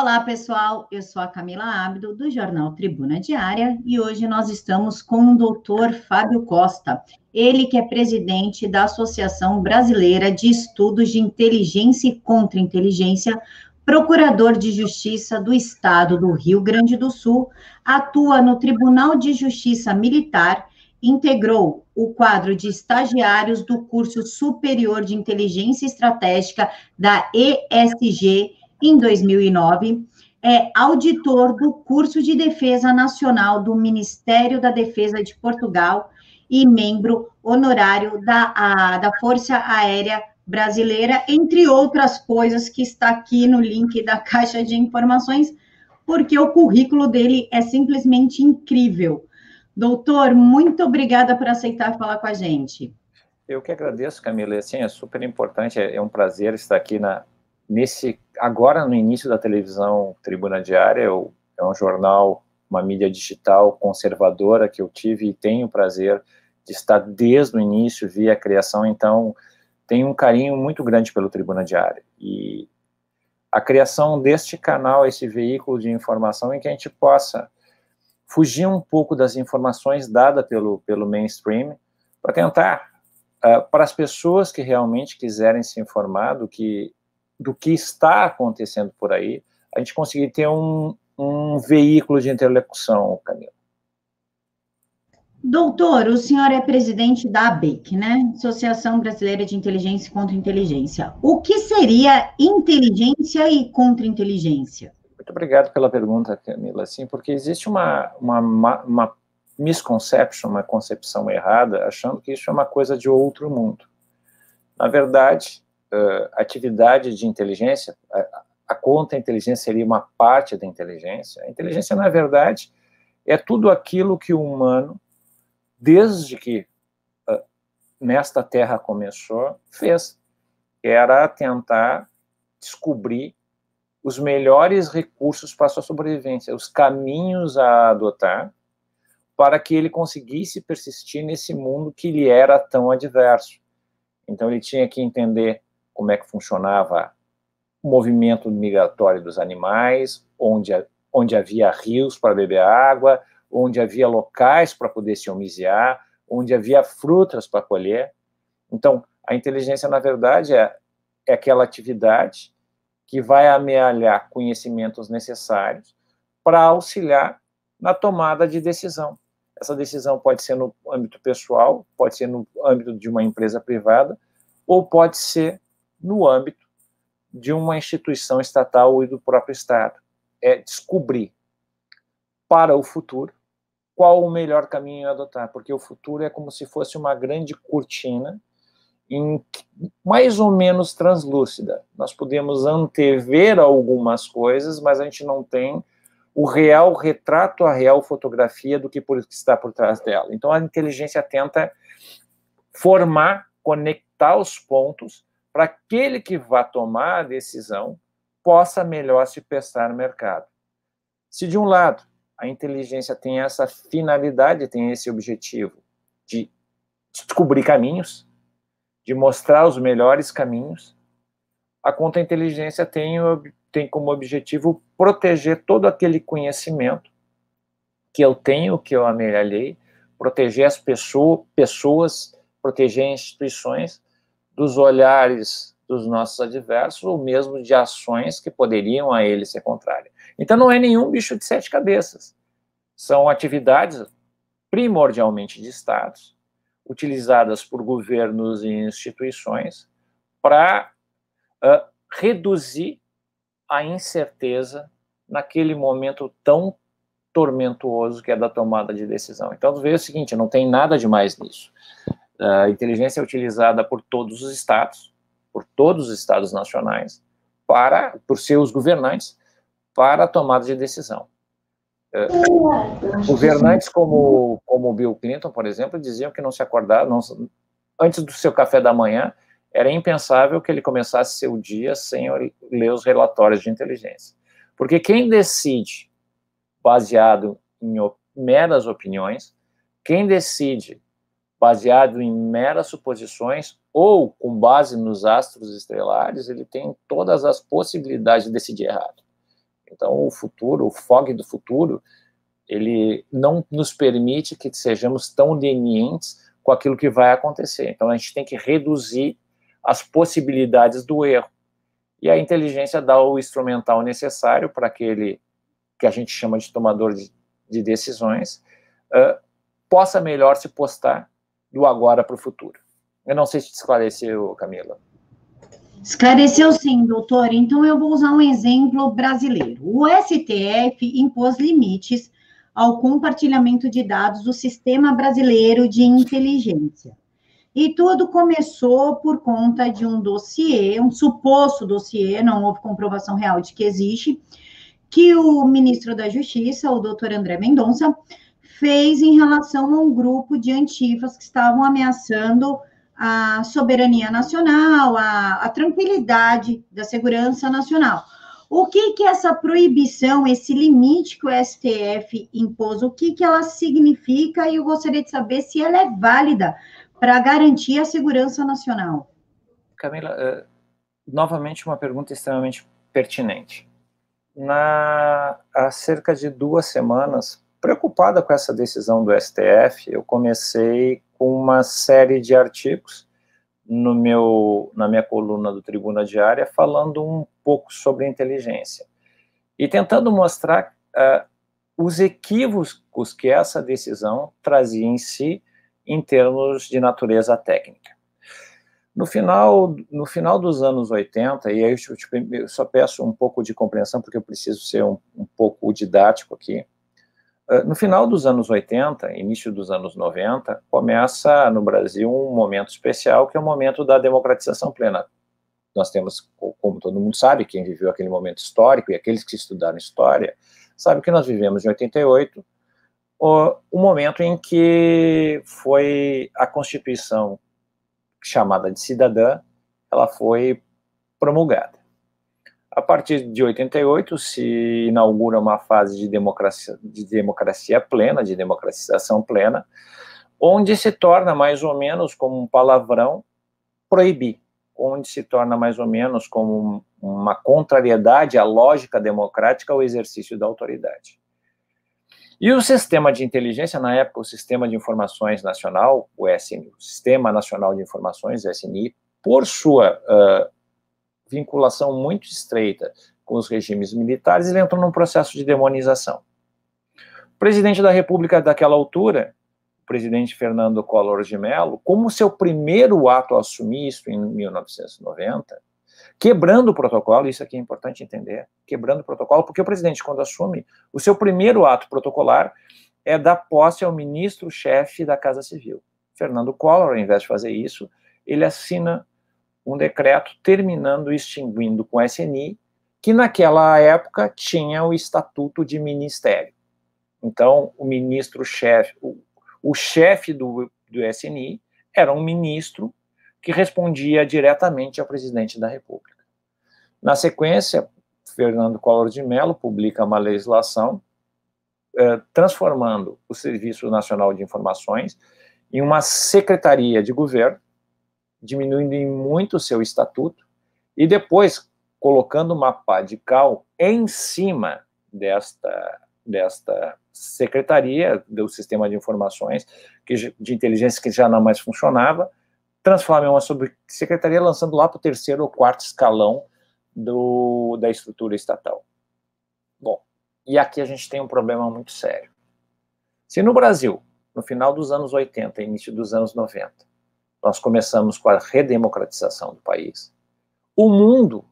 Olá, pessoal. Eu sou a Camila Abdo, do jornal Tribuna Diária, e hoje nós estamos com o doutor Fábio Costa, ele que é presidente da Associação Brasileira de Estudos de Inteligência e Contra-Inteligência, procurador de Justiça do Estado do Rio Grande do Sul, atua no Tribunal de Justiça Militar, integrou o quadro de estagiários do curso superior de Inteligência Estratégica da ESG em 2009, é auditor do curso de Defesa Nacional do Ministério da Defesa de Portugal e membro honorário da, a, da Força Aérea Brasileira, entre outras coisas que está aqui no link da caixa de informações, porque o currículo dele é simplesmente incrível. Doutor, muito obrigada por aceitar falar com a gente. Eu que agradeço, Camila. Sim, é super importante, é, é um prazer estar aqui na, nesse agora no início da televisão Tribuna Diária, eu, é um jornal, uma mídia digital conservadora que eu tive e tenho o prazer de estar desde o início, via a criação, então tenho um carinho muito grande pelo Tribuna Diária. E a criação deste canal, esse veículo de informação em que a gente possa fugir um pouco das informações dadas pelo, pelo mainstream, para tentar, uh, para as pessoas que realmente quiserem se informar do que do que está acontecendo por aí, a gente conseguir ter um, um veículo de interlocução, Camila. Doutor, o senhor é presidente da ABEC, né? Associação Brasileira de Inteligência e Contra-Inteligência. O que seria inteligência e contra-inteligência? Muito obrigado pela pergunta, Camila. Sim, porque existe uma, uma, uma misconception, uma concepção errada, achando que isso é uma coisa de outro mundo. Na verdade, uh, atividade de inteligência, a, a contra-inteligência seria uma parte da inteligência. A inteligência, na verdade, é tudo aquilo que o humano, desde que uh, nesta Terra começou, fez. Era tentar descobrir os melhores recursos para sua sobrevivência, os caminhos a adotar para que ele conseguisse persistir nesse mundo que lhe era tão adverso. Então ele tinha que entender como é que funcionava o movimento migratório dos animais, onde, onde havia rios para beber água, onde havia locais para poder se homiziar, onde havia frutas para colher. Então, a inteligência, na verdade, é, é aquela atividade que vai amealhar conhecimentos necessários para auxiliar na tomada de decisão. Essa decisão pode ser no âmbito pessoal, pode ser no âmbito de uma empresa privada, ou pode ser no âmbito de uma instituição estatal e do próprio Estado. É descobrir para o futuro qual o melhor caminho a adotar, porque o futuro é como se fosse uma grande cortina em, mais ou menos translúcida. Nós podemos antever algumas coisas, mas a gente não tem o real retrato, a real fotografia do que, que está por trás dela. Então a inteligência tenta formar, conectar os pontos para aquele que vá tomar a decisão possa melhor se prestar no mercado. Se de um lado a inteligência tem essa finalidade, tem esse objetivo de descobrir caminhos, de mostrar os melhores caminhos, a contra-inteligência tem, tem como objetivo proteger todo aquele conhecimento que eu tenho, que eu amelhei, proteger as pessoas, pessoas, proteger instituições dos olhares dos nossos adversos ou mesmo de ações que poderiam a ele ser contrárias. Então não é nenhum bicho de sete cabeças. São atividades primordialmente de estados, utilizadas por governos e instituições para uh, reduzir a incerteza naquele momento tão tormentuoso que é da tomada de decisão. Então, veja o seguinte, não tem nada de mais nisso. A inteligência é utilizada por todos os estados, por todos os estados nacionais, para, por seus governantes, para a tomada de decisão. Uh, governantes como, como Bill Clinton, por exemplo, diziam que não se acordava, não, antes do seu café da manhã, era impensável que ele começasse seu dia sem ler os relatórios de inteligência. Porque quem decide, baseado em meras opiniões, quem decide baseado em meras suposições ou com base nos astros estrelares, ele tem todas as possibilidades de decidir errado. Então, o futuro, o fog do futuro, ele não nos permite que sejamos tão lenientes com aquilo que vai acontecer. Então, a gente tem que reduzir as possibilidades do erro. E a inteligência dá o instrumental necessário para aquele que a gente chama de tomador de, de decisões uh, possa melhor se postar do agora para o futuro. Eu não sei se te esclareceu, Camila. Esclareceu sim, doutor. Então eu vou usar um exemplo brasileiro. O STF impôs limites ao compartilhamento de dados do Sistema Brasileiro de Inteligência. E tudo começou por conta de um dossiê, um suposto dossiê, não houve comprovação real de que existe, que o ministro da Justiça, o doutor André Mendonça, fez em relação a um grupo de antifas que estavam ameaçando a soberania nacional, a, a tranquilidade da segurança nacional. O que que essa proibição, esse limite que o STF impôs, o que que ela significa? E eu gostaria de saber se ela é válida para garantir a segurança nacional. Camila, uh, novamente uma pergunta extremamente pertinente. Na, há cerca de duas semanas, preocupada com essa decisão do STF, eu comecei com uma série de artigos no meu, na minha coluna do Tribuna Diária falando um pouco sobre inteligência e tentando mostrar uh, os equívocos que essa decisão trazia em si em termos de natureza técnica. No final, no final dos anos 80, e aí eu, eu só peço um pouco de compreensão, porque eu preciso ser um, um pouco didático aqui, no final dos anos 80, início dos anos 90, começa no Brasil um momento especial, que é o momento da democratização plena. Nós temos, como todo mundo sabe, quem viveu aquele momento histórico e aqueles que estudaram história, sabe que nós vivemos em 88, o, o momento em que foi a Constituição chamada de cidadã, ela foi promulgada. A partir de 88 se inaugura uma fase de democracia, de democracia plena, de democratização plena, onde se torna mais ou menos como um palavrão proibir, onde se torna mais ou menos como uma contrariedade à lógica democrática ao exercício da autoridade. E o sistema de inteligência, na época, o Sistema de Informações Nacional, o SNI, o Sistema Nacional de Informações, SNI, por sua uh, vinculação muito estreita com os regimes militares, ele entrou num processo de demonização. O presidente da República daquela altura, o presidente Fernando Collor de Mello, como seu primeiro ato a assumir isso em 1990, quebrando o protocolo, isso aqui é importante entender, quebrando o protocolo, porque o presidente, quando assume, o seu primeiro ato protocolar é dar posse ao ministro-chefe da Casa Civil. Fernando Collor, ao invés de fazer isso, ele assina um decreto terminando extinguindo com o SNI, que naquela época tinha o estatuto de ministério. Então, o ministro-chefe, o, o chefe do, do SNI era um ministro que respondia diretamente ao presidente da República. Na sequência, Fernando Collor de Mello publica uma legislação eh, transformando o Serviço Nacional de Informações em uma secretaria de governo diminuindo em muito o seu estatuto, e depois colocando uma pá de cal em cima desta, desta secretaria do sistema de informações que, de inteligência que já não mais funcionava, transforma em uma subsecretaria, lançando lá para o terceiro ou quarto escalão do, da estrutura estatal. Bom, e aqui a gente tem um problema muito sério. Se no Brasil, no final dos anos 80, início dos anos 90, nós começamos com a redemocratização do país. O mundo,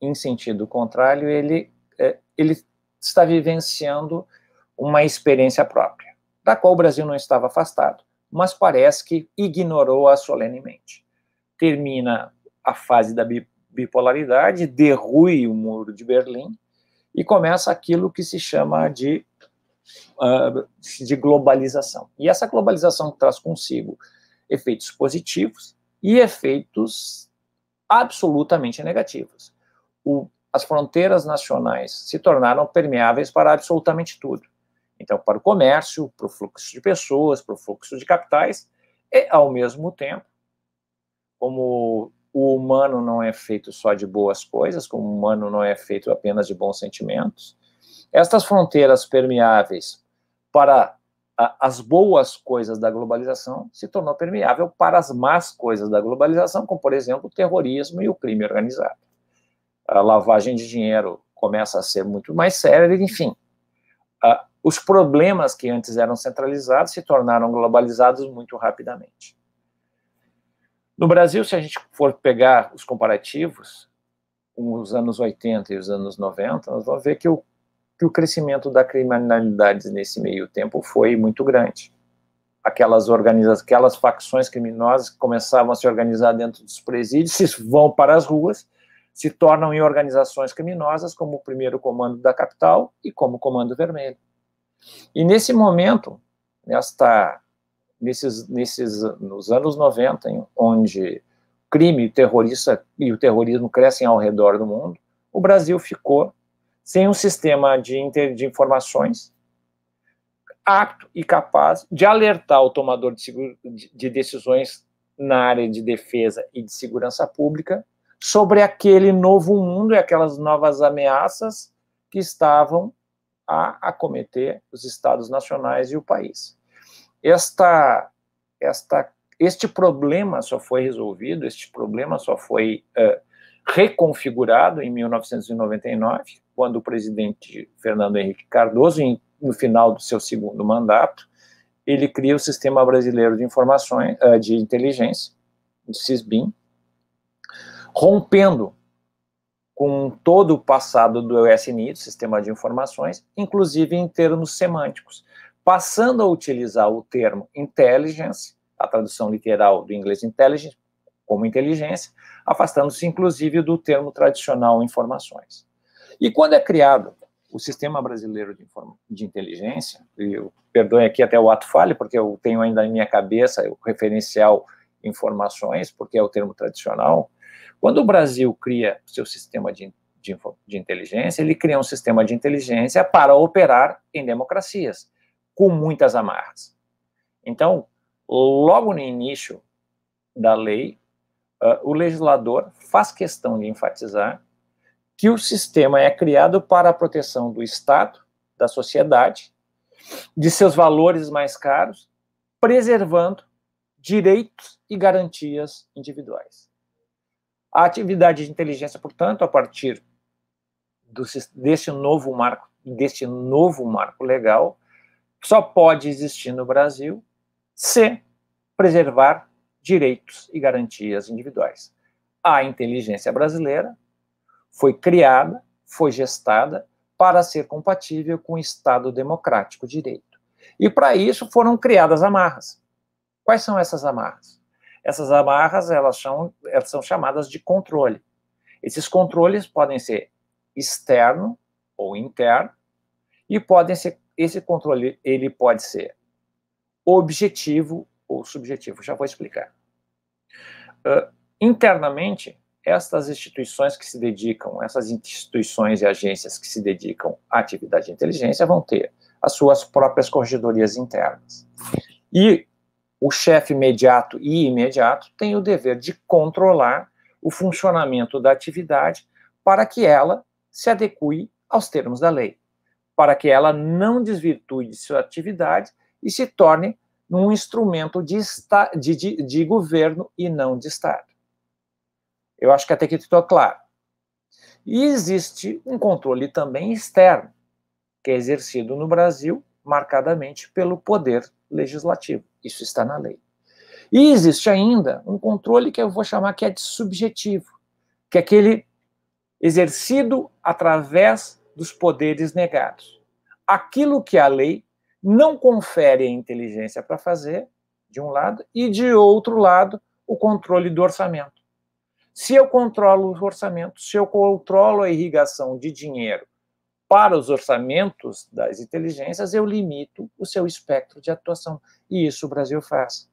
em sentido contrário, ele, é, ele está vivenciando uma experiência própria, da qual o Brasil não estava afastado, mas parece que ignorou-a solenemente. Termina a fase da bipolaridade, derrui o muro de Berlim e começa aquilo que se chama de, uh, de globalização. E essa globalização traz consigo efeitos positivos e efeitos absolutamente negativos. O, as fronteiras nacionais se tornaram permeáveis para absolutamente tudo. Então, para o comércio, para o fluxo de pessoas, para o fluxo de capitais, e, ao mesmo tempo, como o humano não é feito só de boas coisas, como o humano não é feito apenas de bons sentimentos, Estas fronteiras permeáveis para as boas coisas da globalização se tornou permeável para as más coisas da globalização, como, por exemplo, o terrorismo e o crime organizado. A lavagem de dinheiro começa a ser muito mais séria, enfim. Os problemas que antes eram centralizados se tornaram globalizados muito rapidamente. No Brasil, se a gente for pegar os comparativos, os anos 80 e os anos 90, nós vamos ver que o que o crescimento da criminalidade nesse meio tempo foi muito grande. Aquelas organizações, aquelas facções criminosas que começavam a se organizar dentro dos presídios, vão para as ruas, se tornam em organizações criminosas, como o primeiro comando da capital e como o Comando Vermelho. E nesse momento, nesta, nesses, nesses, nos anos 90, onde crime terrorista e o terrorismo crescem ao redor do mundo, o Brasil ficou sem um sistema de, de informações apto e capaz de alertar o tomador de, de decisões na área de defesa e de segurança pública sobre aquele novo mundo e aquelas novas ameaças que estavam a acometer os estados nacionais e o país. Esta, esta, este problema só foi resolvido, este problema só foi uh, reconfigurado em 1999, quando o presidente Fernando Henrique Cardoso, no final do seu segundo mandato, ele cria o Sistema Brasileiro de Informações, eh, de Inteligência, o SISBIM, rompendo com todo o passado do ESNI, do Sistema de Informações, inclusive em termos semânticos, passando a utilizar o termo intelligence, a tradução literal do inglês intelligence, como inteligência, afastando-se inclusive do termo tradicional informações. E quando é criado o Sistema Brasileiro de, de Inteligência, e eu perdoe aqui até o ato falho, porque eu tenho ainda em minha cabeça o referencial informações, porque é o termo tradicional, quando o Brasil cria seu sistema de, de, de inteligência, ele cria um sistema de inteligência para operar em democracias, com muitas amarras. Então, logo no início da lei, uh, o legislador faz questão de enfatizar que o sistema é criado para a proteção do Estado, da sociedade, de seus valores mais caros, preservando direitos e garantias individuais. A atividade de inteligência, portanto, a partir do, desse novo marco, deste novo marco legal, só pode existir no Brasil se preservar direitos e garantias individuais. A inteligência brasileira foi criada, foi gestada para ser compatível com o Estado democrático de direito. E para isso foram criadas amarras. Quais são essas amarras? Essas amarras elas são, elas são chamadas de controle. Esses controles podem ser externo ou interno e podem ser esse controle ele pode ser objetivo ou subjetivo. Já vou explicar. Uh, internamente estas instituições que se dedicam, essas instituições e agências que se dedicam à atividade de inteligência vão ter as suas próprias corregedorias internas. E o chefe imediato e imediato tem o dever de controlar o funcionamento da atividade para que ela se adeque aos termos da lei, para que ela não desvirtue de sua atividade e se torne um instrumento de, de, de, de governo e não de Estado. Eu acho que até aqui estou claro. E existe um controle também externo, que é exercido no Brasil, marcadamente pelo poder legislativo. Isso está na lei. E existe ainda um controle que eu vou chamar que é de subjetivo, que é aquele exercido através dos poderes negados. Aquilo que a lei não confere a inteligência para fazer, de um lado, e de outro lado, o controle do orçamento. Se eu controlo o orçamento, se eu controlo a irrigação de dinheiro para os orçamentos das inteligências, eu limito o seu espectro de atuação. E isso o Brasil faz.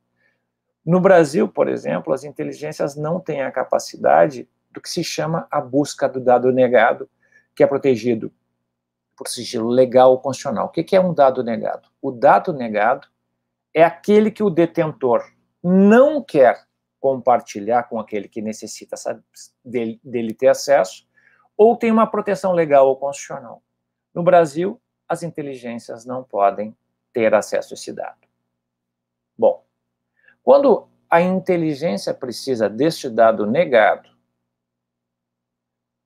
No Brasil, por exemplo, as inteligências não têm a capacidade do que se chama a busca do dado negado, que é protegido por sigilo legal ou constitucional. O que é um dado negado? O dado negado é aquele que o detentor não quer compartilhar com aquele que necessita dele, dele ter acesso, ou tem uma proteção legal ou constitucional. No Brasil, as inteligências não podem ter acesso a esse dado. Bom, quando a inteligência precisa deste dado negado,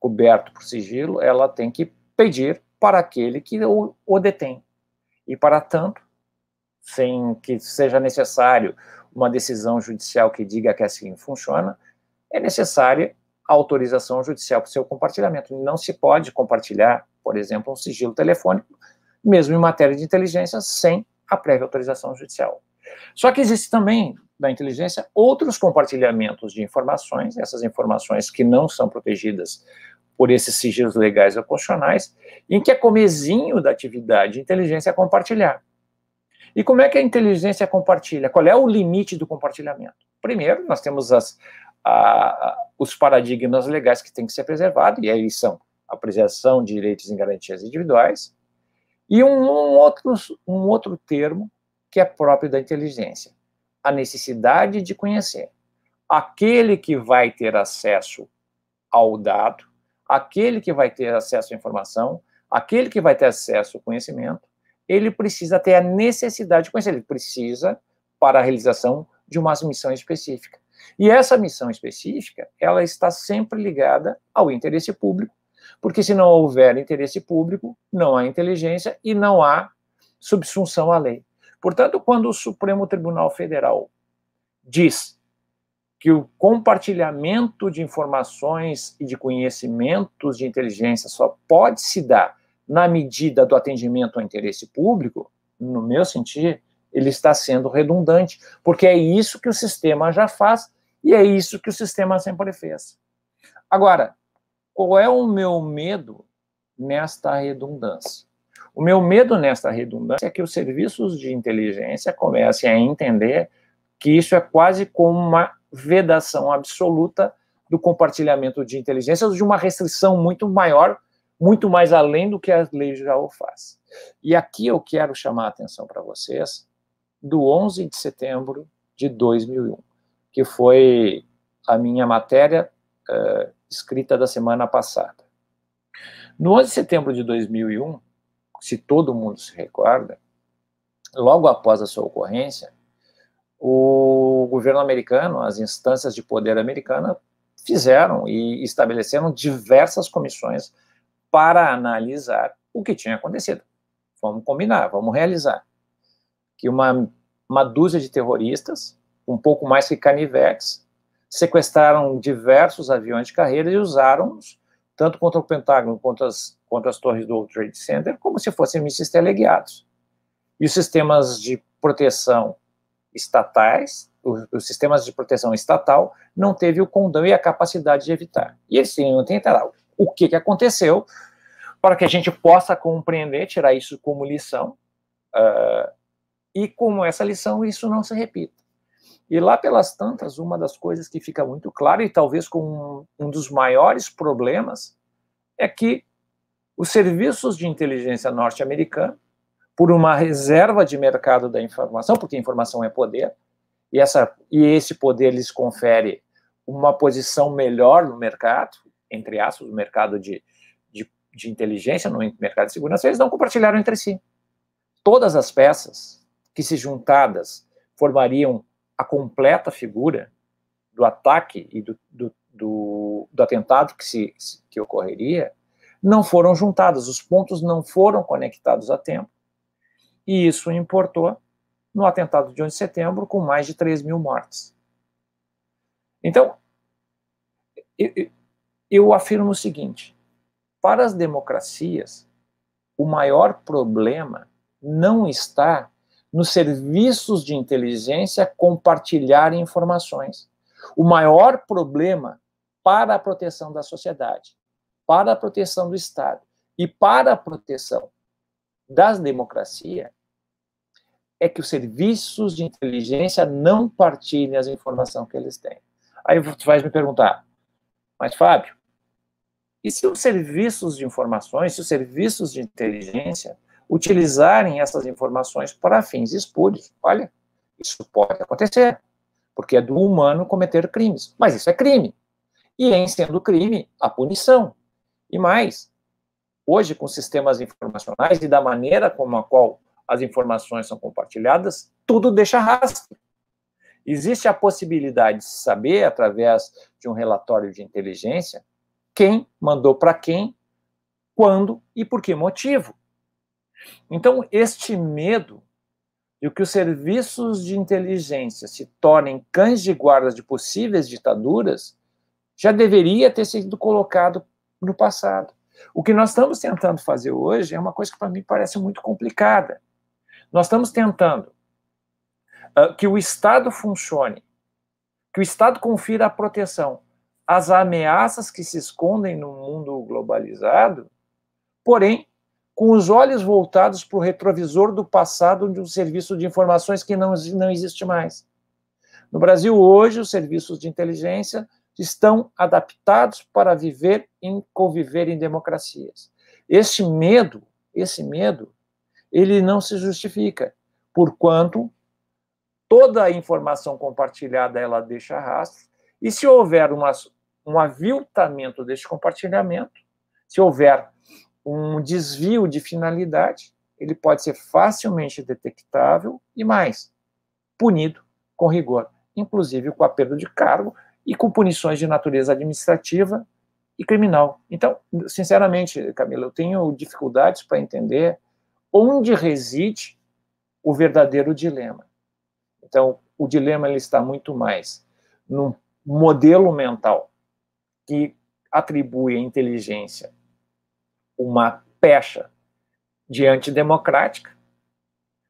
coberto por sigilo, ela tem que pedir para aquele que o, o detém. E, para tanto, sem que seja necessário uma decisão judicial que diga que assim funciona, é necessária a autorização judicial para o seu compartilhamento. Não se pode compartilhar, por exemplo, um sigilo telefônico, mesmo em matéria de inteligência, sem a prévia autorização judicial. Só que existe também, na inteligência, outros compartilhamentos de informações, essas informações que não são protegidas por esses sigilos legais ou constitucionais, em que é comezinho da atividade de inteligência compartilhar. E como é que a inteligência compartilha? Qual é o limite do compartilhamento? Primeiro, nós temos as, a, os paradigmas legais que têm que ser preservados, e aí são a preservação de direitos e garantias individuais, e um, um, outro, um outro termo que é próprio da inteligência, a necessidade de conhecer. Aquele que vai ter acesso ao dado, aquele que vai ter acesso à informação, aquele que vai ter acesso ao conhecimento, ele precisa ter a necessidade de conhecer, ele precisa para a realização de uma missão específica. E essa missão específica, ela está sempre ligada ao interesse público, porque se não houver interesse público, não há inteligência e não há subsunção à lei. Portanto, quando o Supremo Tribunal Federal diz que o compartilhamento de informações e de conhecimentos de inteligência só pode se dar na medida do atendimento ao interesse público, no meu sentido, ele está sendo redundante, porque é isso que o sistema já faz e é isso que o sistema sempre fez. Agora, qual é o meu medo nesta redundância? O meu medo nesta redundância é que os serviços de inteligência comecem a entender que isso é quase como uma vedação absoluta do compartilhamento de inteligência, de uma restrição muito maior muito mais além do que a lei já o faz. E aqui eu quero chamar a atenção para vocês do 11 de setembro de 2001, que foi a minha matéria uh, escrita da semana passada. No 11 de setembro de 2001, se todo mundo se recorda, logo após a sua ocorrência, o governo americano, as instâncias de poder americana, fizeram e estabeleceram diversas comissões para analisar o que tinha acontecido. Vamos combinar, vamos realizar. Que uma, uma dúzia de terroristas, um pouco mais que canivetes, sequestraram diversos aviões de carreira e usaram-os tanto contra o Pentágono quanto as, contra as torres do World Trade Center, como se fossem mísseis teleguiados. E os sistemas de proteção estatais, os, sistemas de proteção estatal, não teve o condão e a capacidade de evitar. E eles tinham tentado o que, que aconteceu, para que a gente possa compreender, tirar isso como lição, uh, e como essa lição isso não se repita. E lá pelas tantas, uma das coisas que fica muito clara, e talvez com um, um dos maiores problemas, é que os serviços de inteligência norte-americana, por uma reserva de mercado da informação, porque informação é poder, e, essa, e esse poder lhes confere uma posição melhor no mercado, entre aspas, no mercado de, de, de inteligência, no mercado de segurança, eles não compartilharam entre si. Todas as peças que, se juntadas, formariam a completa figura do ataque e do, do, do, do atentado que, se, que ocorreria, não foram juntadas, os pontos não foram conectados a tempo. E isso importou no atentado de 11 de setembro, com mais de 3 mil mortes. Então, eu afirmo o seguinte: para as democracias, o maior problema não está nos serviços de inteligência compartilhar informações. O maior problema para a proteção da sociedade, para a proteção do Estado e para a proteção das democracias é que os serviços de inteligência não partilhem as informações que eles têm. Aí você vai me perguntar, mas Fábio, e se os serviços de informações, se os serviços de inteligência utilizarem essas informações para fins espúrios? Olha, isso pode acontecer, porque é do humano cometer crimes, mas isso é crime. E em sendo crime, a punição. E mais, hoje com sistemas informacionais e da maneira como a qual as informações são compartilhadas, tudo deixa rastro. Existe a possibilidade de saber, através de um relatório de inteligência, quem mandou para quem, quando e por que motivo. Então, este medo de que os serviços de inteligência se tornem cães de guarda de possíveis ditaduras já deveria ter sido colocado no passado. O que nós estamos tentando fazer hoje é uma coisa que para mim parece muito complicada. Nós estamos tentando uh, que o Estado funcione, que o Estado confira a proteção às ameaças que se escondem no mundo globalizado, porém, com os olhos voltados para o retrovisor do passado de um serviço de informações que não, não existe mais. No Brasil, hoje, os serviços de inteligência estão adaptados para viver e conviver em democracias. Este medo, esse medo, ele não se justifica, porquanto toda a informação compartilhada ela deixa rastro, e se houver uma, um aviltamento deste compartilhamento, se houver um desvio de finalidade, ele pode ser facilmente detectável e mais, punido com rigor, inclusive com a perda de cargo e com punições de natureza administrativa e criminal. Então, sinceramente, Camila, eu tenho dificuldades para entender onde reside o verdadeiro dilema. Então, o dilema ele está muito mais no modelo mental que atribui à inteligência uma pecha de antidemocrática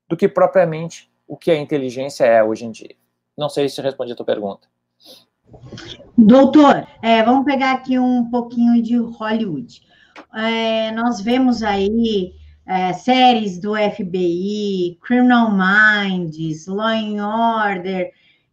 do que propriamente o que a inteligência é hoje em dia. Não sei se respondi a tua pergunta. Doutor, é, vamos pegar aqui um pouquinho de Hollywood. É, nós vemos aí é, séries do FBI, Criminal Minds, Law and Order,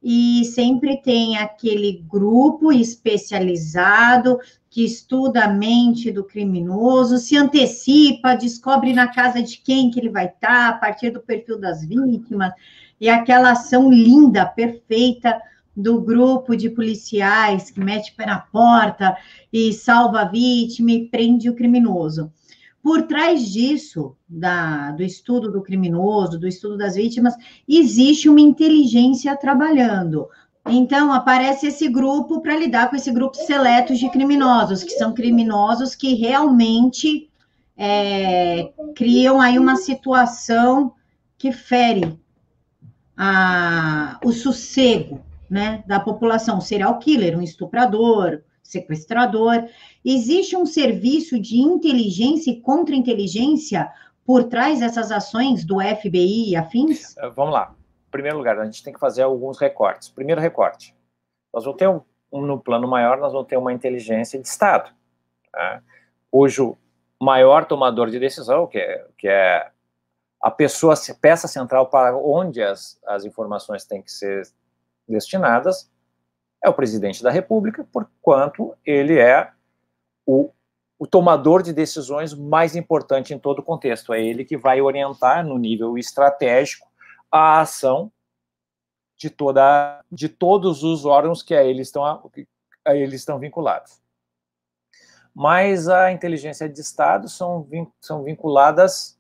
e sempre tem aquele grupo especializado que estuda a mente do criminoso, se antecipa, descobre na casa de quem que ele vai estar, a partir do perfil das vítimas, e aquela ação linda, perfeita, do grupo de policiais que mete pé na porta e salva a vítima e prende o criminoso. Por trás disso, da, do estudo do criminoso, do estudo das vítimas, existe uma inteligência trabalhando. Então, aparece esse grupo para lidar com esse grupo seleto de criminosos, que são criminosos que realmente é, criam aí uma situação que fere a, o sossego né, da população, serial killer, um estuprador, sequestrador. Existe um serviço de inteligência e contra-inteligência por trás dessas ações do FBI e afins? Eh, vamos lá. Em primeiro lugar, a gente tem que fazer alguns recortes. Primeiro recorte. Nós vamos ter, um, no plano maior, nós vamos ter uma inteligência de Estado, tá? cujo maior tomador de decisão, que é, que é a pessoa, peça central para onde as, as informações têm que ser destinadas é o presidente da República, porquanto ele é o, o tomador de decisões mais importante em todo o contexto. É ele que vai orientar no nível estratégico a ação de toda de todos os órgãos que a ele estão a, a ele estão vinculados. Mas a inteligência de Estado são, são vinculadas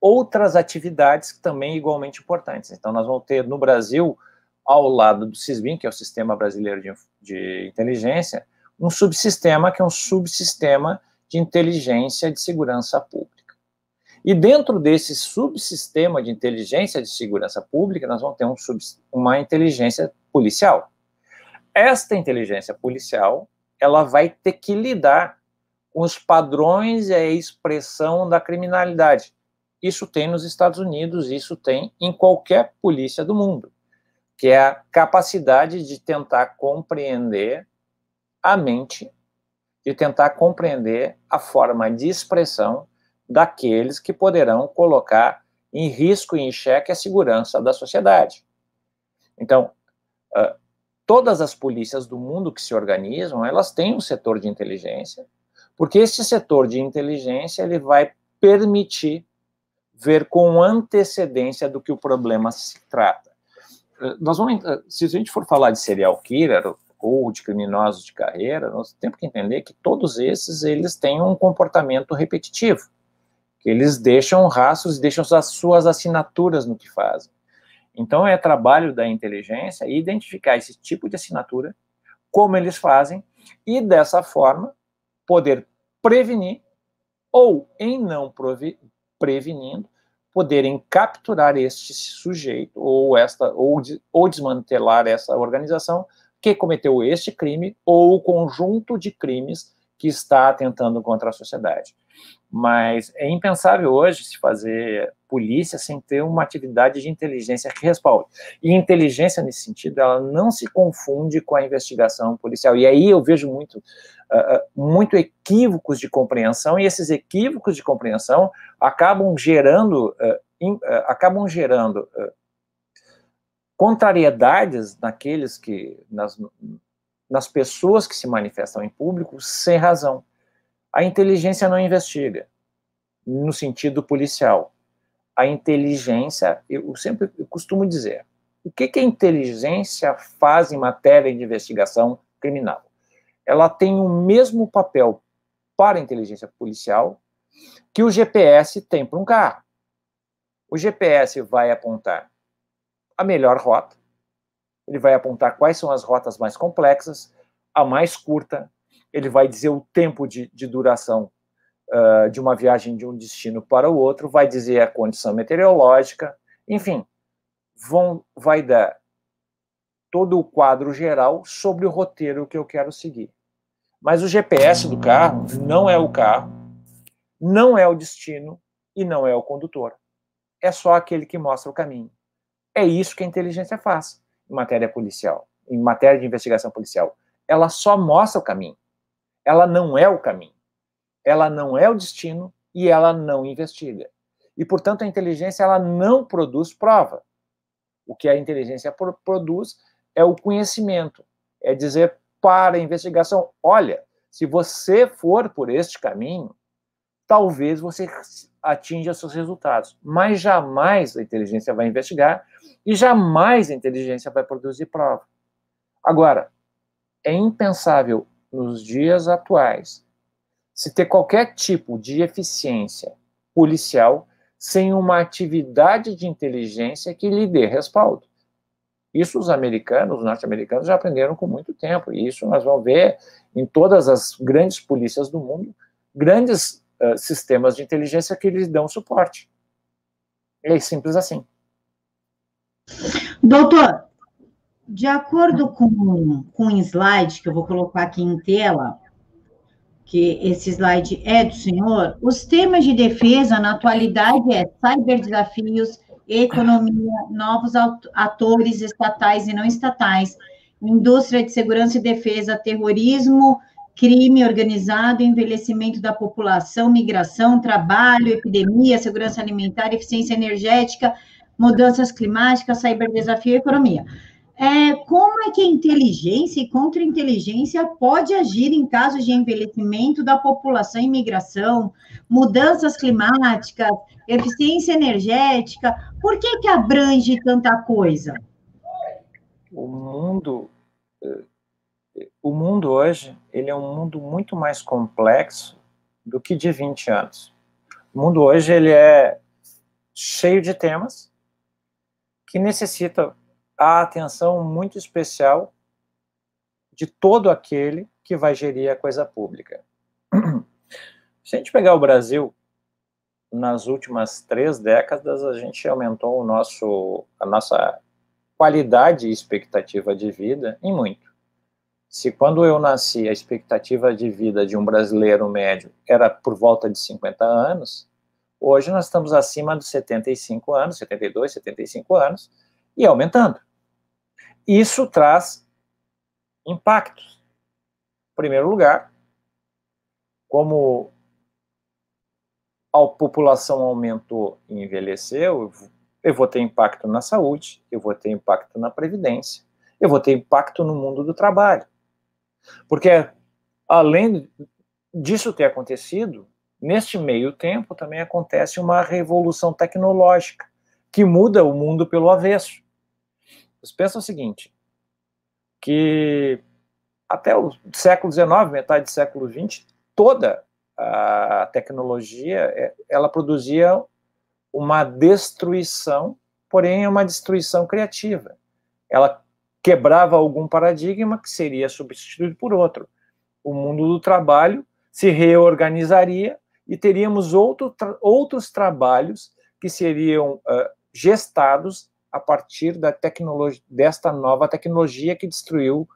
outras atividades também igualmente importantes. Então, nós vamos ter no Brasil ao lado do SISBIN, que é o Sistema Brasileiro de, de Inteligência, um subsistema que é um subsistema de inteligência de segurança pública. E dentro desse subsistema de inteligência de segurança pública, nós vamos ter um sub, uma inteligência policial. Esta inteligência policial, ela vai ter que lidar com os padrões e a expressão da criminalidade. Isso tem nos Estados Unidos, isso tem em qualquer polícia do mundo que é a capacidade de tentar compreender a mente, de tentar compreender a forma de expressão daqueles que poderão colocar em risco e em xeque a segurança da sociedade. Então, uh, todas as polícias do mundo que se organizam, elas têm um setor de inteligência, porque esse setor de inteligência ele vai permitir ver com antecedência do que o problema se trata nós vamos, se a gente for falar de serial killer, ou de criminosos de carreira, nós temos que entender que todos esses eles têm um comportamento repetitivo, que eles deixam rastros deixam as suas assinaturas no que fazem. Então é trabalho da inteligência identificar esse tipo de assinatura, como eles fazem e dessa forma poder prevenir ou em não prevenindo poderem capturar este sujeito ou esta ou, ou desmantelar essa organização que cometeu este crime ou o conjunto de crimes que está atentando contra a sociedade. Mas é impensável hoje se fazer polícia sem ter uma atividade de inteligência que respalde. E inteligência, nesse sentido, ela não se confunde com a investigação policial. E aí eu vejo muito, uh, muito equívocos de compreensão, e esses equívocos de compreensão acabam gerando, uh, in, uh, acabam gerando contrariedades naqueles que, nas, nas pessoas que se manifestam em público sem razão. A inteligência não investiga, no sentido policial. A inteligência, eu sempre eu costumo dizer, o que, que a inteligência faz em matéria de investigação criminal? Ela tem o mesmo papel para a inteligência policial que o GPS tem para um carro. O GPS vai apontar a melhor rota, ele vai apontar quais são as rotas mais complexas, a mais curta, ele vai dizer o tempo de, de duração uh, de uma viagem de um destino para o outro, vai dizer a condição meteorológica, enfim, vão, vai dar todo o quadro geral sobre o roteiro que eu quero seguir. Mas o GPS do carro não é o carro, não é o destino e não é o condutor. É só aquele que mostra o caminho. É isso que a inteligência faz em matéria policial, em matéria de investigação policial. Ela só mostra o caminho ela não é o caminho, ela não é o destino e ela não investiga. E, portanto, a inteligência ela não produz prova. O que a inteligência produz é o conhecimento, é dizer para a investigação: olha, se você for por este caminho, talvez você atinja seus resultados. Mas jamais a inteligência vai investigar e jamais a inteligência vai produzir prova. Agora, é impensável nos dias atuais, se ter qualquer tipo de eficiência policial sem uma atividade de inteligência que lhe dê respaldo. Isso os americanos, os norte-americanos já aprenderam com muito tempo, e isso nós vamos ver em todas as grandes polícias do mundo, grandes uh, sistemas de inteligência que lhes dão suporte. É simples assim. Doutor, de acordo com, com um slide que eu vou colocar aqui em tela, que esse slide é do senhor, os temas de defesa na atualidade é cyberdesafios, economia, novos atores estatais e não estatais, indústria de segurança e defesa, terrorismo, crime organizado, envelhecimento da população, migração, trabalho, epidemia, segurança alimentar, eficiência energética, mudanças climáticas, cyberdesafio e economia é, como é que a inteligência e contra-inteligência pode agir em casos de envelhecimento da população e migração, mudanças climáticas, eficiência energética? Por que, que abrange tanta coisa? O mundo, o mundo hoje, ele é um mundo muito mais complexo do que de 20 anos. O mundo hoje, ele é cheio de temas que necessitam a atenção muito especial de todo aquele que vai gerir a coisa pública. Se a gente pegar o Brasil, nas últimas três décadas, a gente aumentou o nosso, a nossa qualidade e expectativa de vida em muito. Se quando eu nasci a expectativa de vida de um brasileiro médio era por volta de 50 anos, hoje nós estamos acima dos 75 anos, 72, 75 anos, e aumentando. Isso traz impactos. Em primeiro lugar, como a população aumentou e envelheceu, eu vou ter impacto na saúde, eu vou ter impacto na previdência, eu vou ter impacto no mundo do trabalho. Porque, além disso ter acontecido, neste meio tempo também acontece uma revolução tecnológica que muda o mundo pelo avesso. Vocês pensam o seguinte, que até o século XIX, metade do século XX, toda a tecnologia, é, ela produzia uma destruição, porém uma destruição criativa. Ela quebrava algum paradigma que seria substituído por outro. O mundo do trabalho se reorganizaria e teríamos outro, outros trabalhos que seriam uh, gestados a partir da tecnologia, desta nova tecnologia que destruiu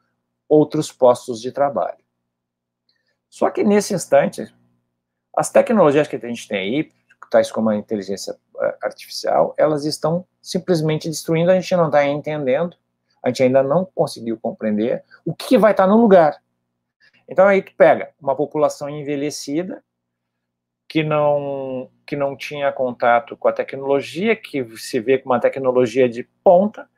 outros postos de trabalho. Só que nesse instante, as tecnologias que a gente tem aí, tais como a inteligência eh, artificial, elas estão simplesmente destruindo, a gente não está entendendo, a gente ainda não conseguiu compreender o que vai estar no lugar. Então aí tu pega uma população envelhecida, que não, que não tinha contato com a tecnologia, que se vê com uma tecnologia de ponta,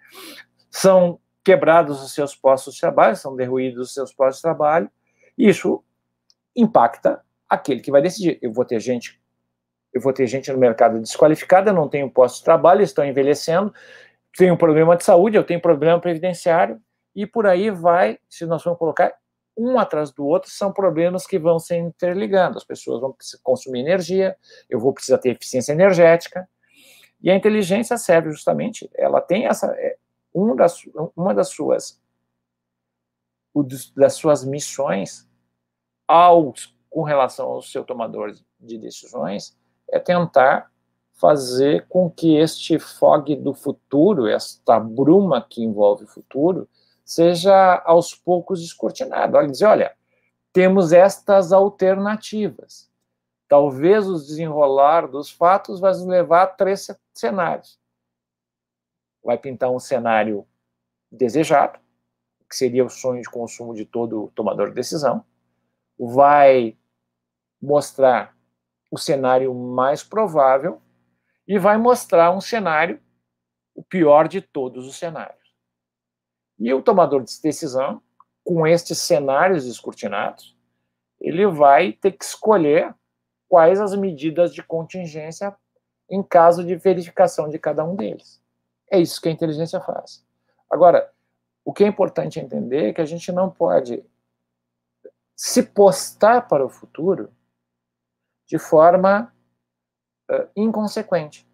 são quebrados os seus postos de trabalho, são derruídos os seus postos de trabalho, e isso impacta aquele que vai decidir. Eu vou ter gente, eu vou ter gente no mercado desqualificada, não tenho posto de trabalho, estou envelhecendo, tenho problema de saúde, eu tenho problema previdenciário, e por aí vai, se nós vamos colocar um atrás do outro, são problemas que vão se interligando. As pessoas vão consumir energia, eu vou precisar ter eficiência energética. E a inteligência serve justamente, ela tem essa, é, uma das, uma das suas das suas missões aos, com relação ao seu tomador de decisões é tentar fazer com que este fog do futuro, esta bruma que envolve o futuro, seja aos poucos descortinado. Olha, dizer, olha, temos estas alternativas. Talvez o desenrolar dos fatos vai nos levar a três cenários. Vai pintar um cenário desejado, que seria o sonho de consumo de todo tomador de decisão. Vai mostrar o cenário mais provável e vai mostrar um cenário, o pior de todos os cenários. E o tomador de decisão, com estes cenários descortinados, ele vai ter que escolher quais as medidas de contingência em caso de verificação de cada um deles. É isso que a inteligência faz. Agora, o que é importante entender é que a gente não pode se postar para o futuro de forma uh, inconsequente,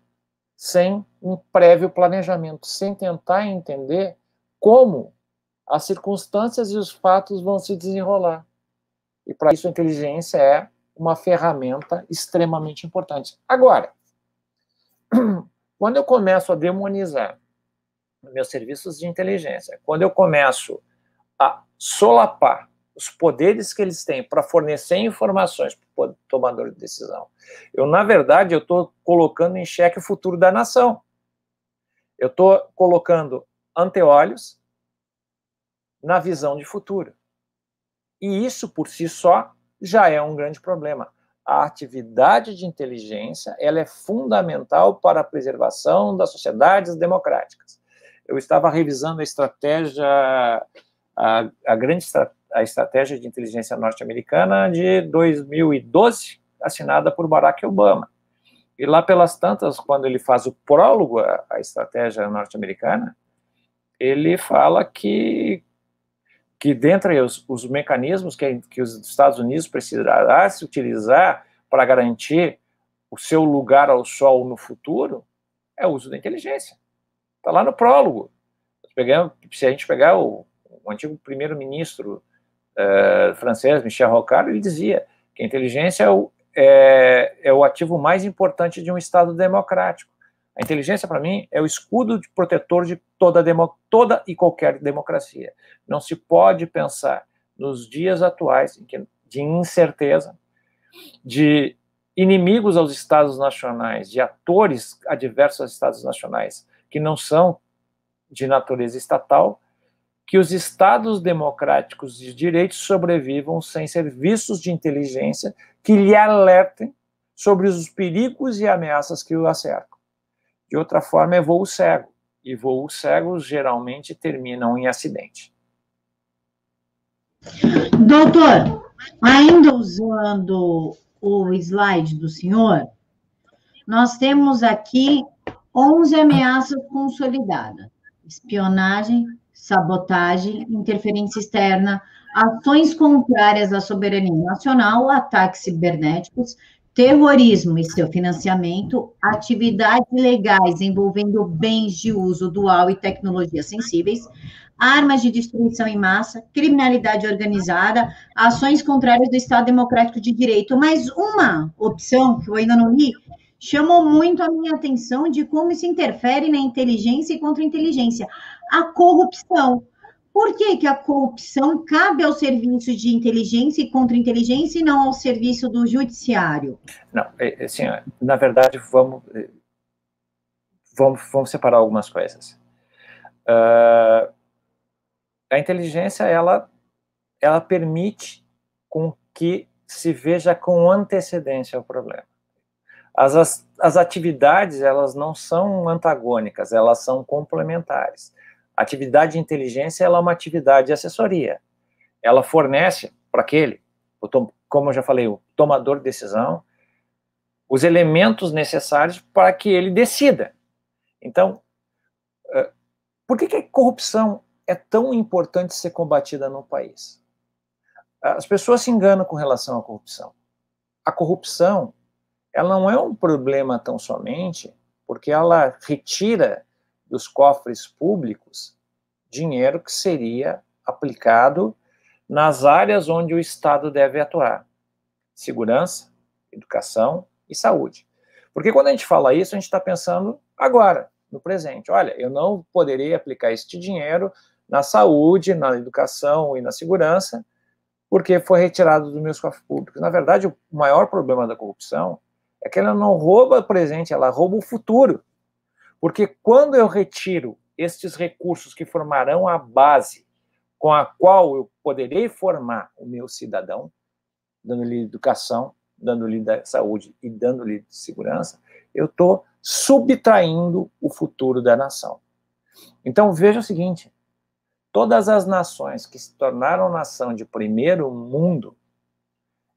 sem um prévio planejamento, sem tentar entender como as circunstâncias e os fatos vão se desenrolar. E para isso a inteligência é uma ferramenta extremamente importante. Agora, quando eu começo a demonizar meus serviços de inteligência, quando eu começo a solapar os poderes que eles têm para fornecer informações para o tomador de decisão, eu, na verdade, eu estou colocando em xeque o futuro da nação. Eu estou colocando anteolhos na visão de futuro. E isso por si só já é um grande problema. A atividade de inteligência ela é fundamental para a preservação das sociedades democráticas. Eu estava revisando a estratégia, a, a grande a estratégia de inteligência norte-americana de 2012, assinada por Barack Obama. E lá pelas tantas, quando ele faz o prólogo à, à estratégia norte-americana, ele fala que, que dentre os, os mecanismos que, que os Estados Unidos precisará se utilizar para garantir o seu lugar ao sol no futuro é o uso da inteligência. Está lá no prólogo. Se a gente pegar o, o antigo primeiro-ministro uh, francês, Michel Rocard, ele dizia que a inteligência é o, é, é o ativo mais importante de um Estado democrático. A inteligência, para mim, é o escudo de protetor de toda, demo, toda e qualquer democracia. Não se pode pensar nos dias atuais de incerteza, de inimigos aos Estados nacionais, de atores adversos aos Estados nacionais, que não são de natureza estatal, que os Estados democráticos de direito sobrevivam sem serviços de inteligência que lhe alertem sobre os perigos e ameaças que o acercam. De outra forma, é voo cego. E voos cegos geralmente terminam em acidente. Doutor, ainda usando o slide do senhor, nós temos aqui 11 ameaças consolidadas: espionagem, sabotagem, interferência externa, ações contrárias à soberania nacional, ataques cibernéticos, terrorismo e seu financiamento, atividades legais envolvendo bens de uso dual e tecnologias sensíveis, armas de destruição em massa, criminalidade organizada, ações contrárias do Estado Democrático de Direito. Mas uma opção que eu ainda não li chamou muito a minha atenção de como isso interfere na inteligência e contra-inteligência. A corrupção. Por que, que a corrupção cabe ao serviço de inteligência e contra-inteligência e não ao serviço do judiciário? Não, é, é assim, na verdade, vamos, é, vamos, vamos separar algumas coisas. Uh, a inteligência, ela, ela permite com que se veja com antecedência o problema. As, as, as atividades, elas não são antagônicas, elas são complementares. Atividade de inteligência ela é uma atividade de assessoria. Ela fornece para aquele, como eu já falei, o tomador de decisão, os elementos necessários para que ele decida. Então, eh, por que, que a corrupção é tão importante ser combatida no país? As pessoas se enganam com relação à corrupção. A corrupção, ela não é um problema tão somente porque ela retira dos cofres públicos dinheiro que seria aplicado nas áreas onde o Estado deve atuar: segurança, educação e saúde. Porque quando a gente fala isso, a gente está pensando agora, no presente. Olha, eu não poderia aplicar este dinheiro na saúde, na educação e na segurança, porque foi retirado dos meus cofres públicos. Na verdade, o maior problema da corrupção é que ela não rouba o presente, ela rouba o futuro. Porque quando eu retiro estes recursos que formarão a base com a qual eu poderei formar o meu cidadão, dando-lhe educação, dando-lhe saúde e dando-lhe segurança, eu estou subtraindo o futuro da nação. Então veja o seguinte: todas as nações que se tornaram nação de primeiro mundo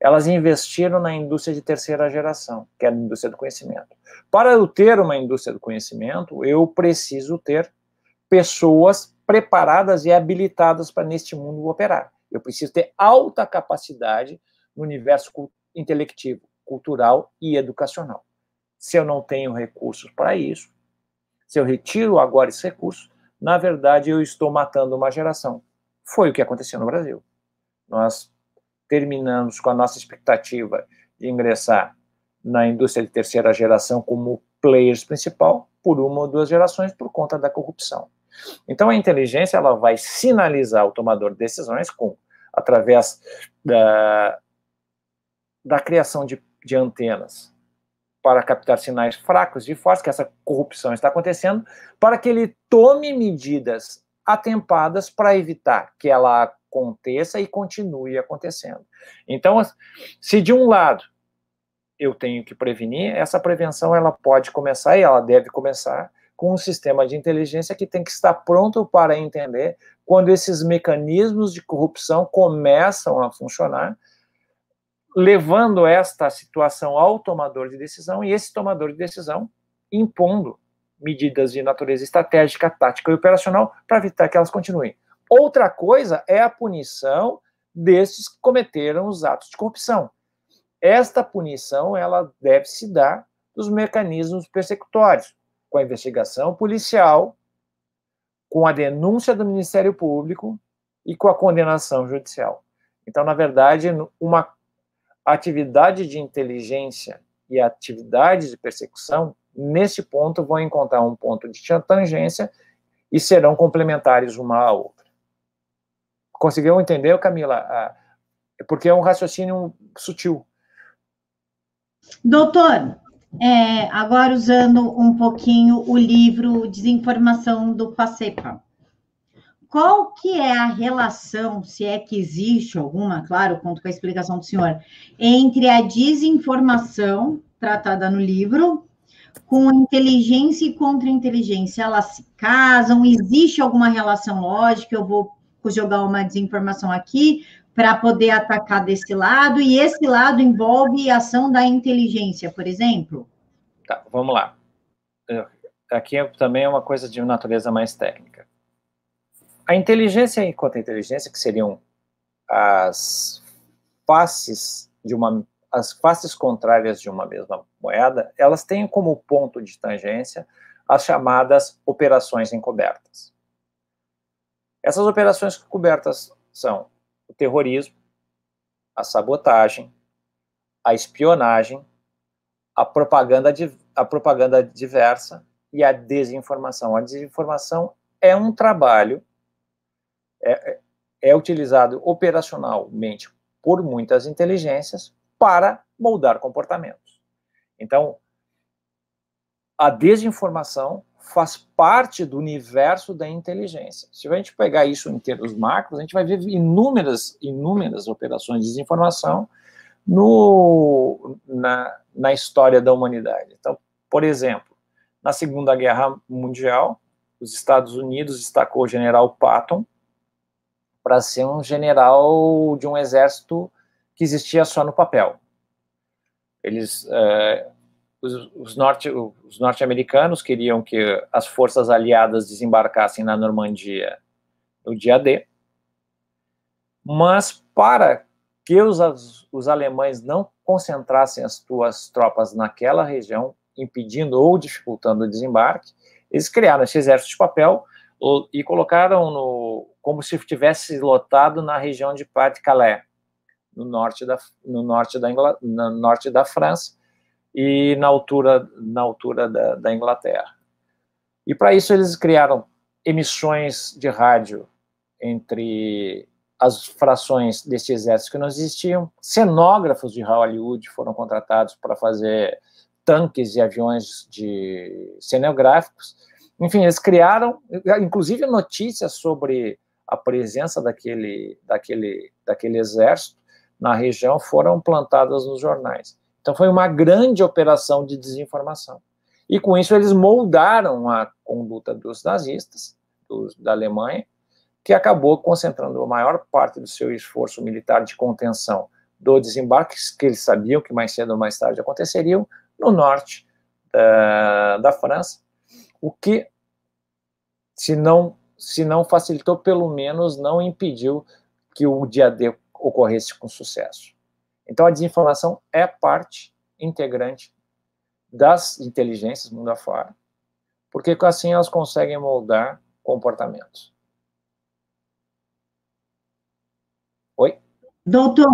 elas investiram na indústria de terceira geração, que é a indústria do conhecimento. Para eu ter uma indústria do conhecimento, eu preciso ter pessoas preparadas e habilitadas para neste mundo operar. Eu preciso ter alta capacidade no universo intelectivo, cultural e educacional. Se eu não tenho recursos para isso, se eu retiro agora esses recursos, na verdade eu estou matando uma geração. Foi o que aconteceu no Brasil. Nós terminamos com a nossa expectativa de ingressar na indústria de terceira geração como players principal por uma ou duas gerações por conta da corrupção. Então a inteligência ela vai sinalizar o tomador de decisões com através da, da criação de, de antenas para captar sinais fracos e fortes que essa corrupção está acontecendo, para que ele tome medidas atempadas para evitar que ela aconteça e continue acontecendo. Então, se de um lado eu tenho que prevenir, essa prevenção ela pode começar e ela deve começar com um sistema de inteligência que tem que estar pronto para entender quando esses mecanismos de corrupção começam a funcionar, levando esta situação ao tomador de decisão e esse tomador de decisão impondo medidas de natureza estratégica, tática e operacional para evitar que elas continuem. Outra coisa é a punição desses que cometeram os atos de corrupção. Esta punição ela deve se dar dos mecanismos persecutórios, com a investigação policial, com a denúncia do Ministério Público e com a condenação judicial. Então, na verdade, uma atividade de inteligência e atividade de persecução, nesse ponto, vão encontrar um ponto de tangência e serão complementares uma à outra. Conseguiu entender, Camila? Porque é um raciocínio sutil. Doutor, é, agora usando um pouquinho o livro Desinformação do Pacepa. Qual que é a relação, se é que existe alguma, claro, conto com a explicação do senhor, entre a desinformação tratada no livro com inteligência e contra-inteligência? Elas se casam? Existe alguma relação lógica? Eu vou jogar uma desinformação aqui para poder atacar desse lado, e esse lado envolve ação da inteligência, por exemplo? Tá, vamos lá. Aqui é, também é uma coisa de natureza mais técnica. A inteligência e contra-inteligência, que seriam as faces de uma as faces contrárias de uma mesma moeda, elas têm como ponto de tangência as chamadas operações encobertas. Essas operações encobertas são o terrorismo, a sabotagem, a espionagem, a propaganda, a propaganda diversa e a desinformação. A desinformação é um trabalho, é, é, é utilizado operacionalmente por muitas inteligências para moldar comportamentos. Então, a desinformação faz parte do universo da inteligência. Se a gente pegar isso em termos macros, a gente vai ver inúmeras, inúmeras operações de desinformação no, na, na história da humanidade. Então, por exemplo, na Segunda Guerra Mundial, os Estados Unidos destacou o general Patton para ser um general de um exército que existia só no papel. Eles, é, os, os, norte, os norte-americanos queriam que as forças aliadas desembarcassem na Normandia no dia D, mas para que os, os alemães não concentrassem as suas tropas naquela região, impedindo ou dificultando o desembarque, eles criaram esse exército de papel e colocaram no, como se estivesse lotado na região de Pas-de-Calais, no norte da, no norte da, Ingl... no norte da França e na altura, na altura da, da Inglaterra. E para isso eles criaram emissões de rádio entre as frações desse exército que não existiam, cenógrafos de Hollywood foram contratados para fazer tanques e aviões de cenográficos. Enfim, eles criaram, inclusive notícias sobre a presença daquele, daquele, daquele exército na região foram plantadas nos jornais. Então foi uma grande operação de desinformação. E com isso eles moldaram a conduta dos nazistas, dos, da Alemanha, que acabou concentrando a maior parte do seu esforço militar de contenção do desembarque, que eles sabiam que mais cedo ou mais tarde aconteceriam, no norte uh, da França, o que, se não, se não facilitou, pelo menos não impediu que o dia D ocorresse com sucesso. Então, a desinformação é parte integrante das inteligências mundo afora, porque assim elas conseguem moldar comportamentos. Oi? Doutor,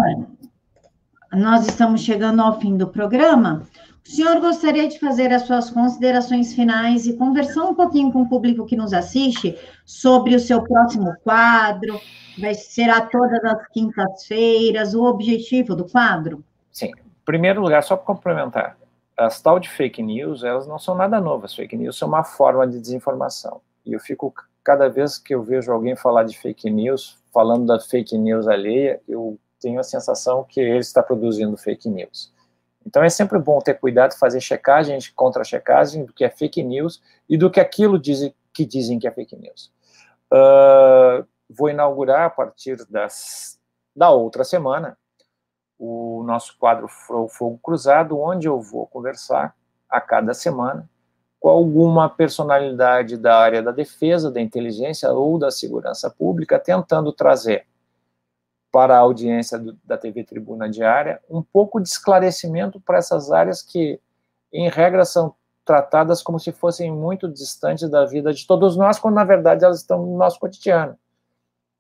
nós estamos chegando ao fim do programa. O senhor gostaria de fazer as suas considerações finais e conversar um pouquinho com o público que nos assiste sobre o seu próximo quadro? Vai será todas as quintas-feiras o objetivo do quadro? Sim. Em primeiro lugar, só para complementar, as tal de fake news, elas não são nada novas. Fake news são uma forma de desinformação. E eu fico cada vez que eu vejo alguém falar de fake news, falando da fake news alheia, eu tenho a sensação que ele está produzindo fake news. Então é sempre bom ter cuidado, fazer checagem contra checagem do que é fake news e do que aquilo dizem, que dizem que é fake news. Uh, vou inaugurar a partir das, da outra semana o nosso quadro Fogo Cruzado, onde eu vou conversar a cada semana com alguma personalidade da área da defesa, da inteligência ou da segurança pública, tentando trazer para a audiência do, da TV Tribuna Diária um pouco de esclarecimento para essas áreas que, em regra, são tratadas como se fossem muito distantes da vida de todos nós, quando na verdade elas estão no nosso cotidiano.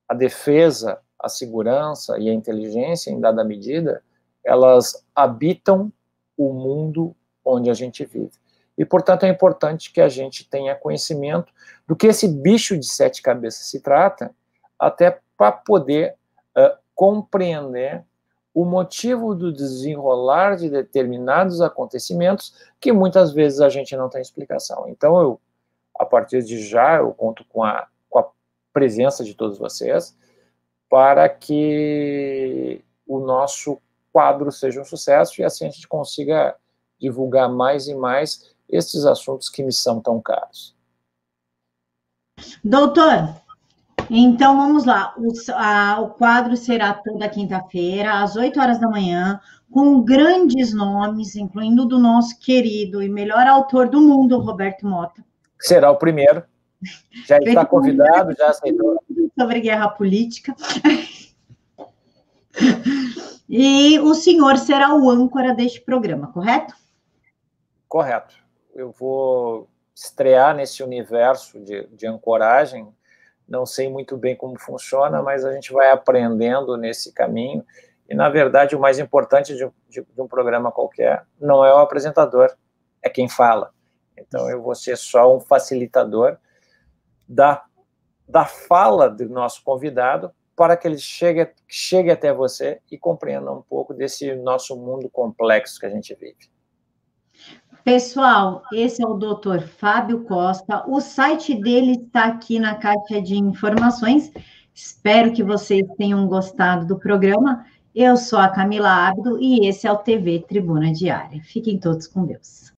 A defesa, a segurança e a inteligência, em dada medida, elas habitam o mundo onde a gente vive. E, portanto, é importante que a gente tenha conhecimento do que esse bicho de sete cabeças se trata, até para poder compreender o motivo do desenrolar de determinados acontecimentos que muitas vezes a gente não tem explicação. Então, eu, a partir de já, eu conto com a, com a presença de todos vocês para que o nosso quadro seja um sucesso e assim a gente consiga divulgar mais e mais esses assuntos que me são tão caros. Doutor, então, vamos lá. O, a, o quadro será toda quinta-feira, às 8 horas da manhã, com grandes nomes, incluindo do nosso querido e melhor autor do mundo, Roberto Mota. Será o primeiro. Já está convidado, já aceitou. Sobre guerra política. E o senhor será o âncora deste programa, correto? Correto. Eu vou estrear nesse universo de, de ancoragem. Não sei muito bem como funciona, mas a gente vai aprendendo nesse caminho. E, na verdade, o mais importante de, de, de um programa qualquer não é o apresentador, é quem fala. Então, eu vou ser só um facilitador da, da fala do nosso convidado para que ele chegue, chegue até você e compreenda um pouco desse nosso mundo complexo que a gente vive. Pessoal, esse é o Dr. Fábio Costa. O site dele está aqui na caixa de informações. Espero que vocês tenham gostado do programa. Eu sou a Camila Abdo e esse é o TV Tribuna Diária. Fiquem todos com Deus.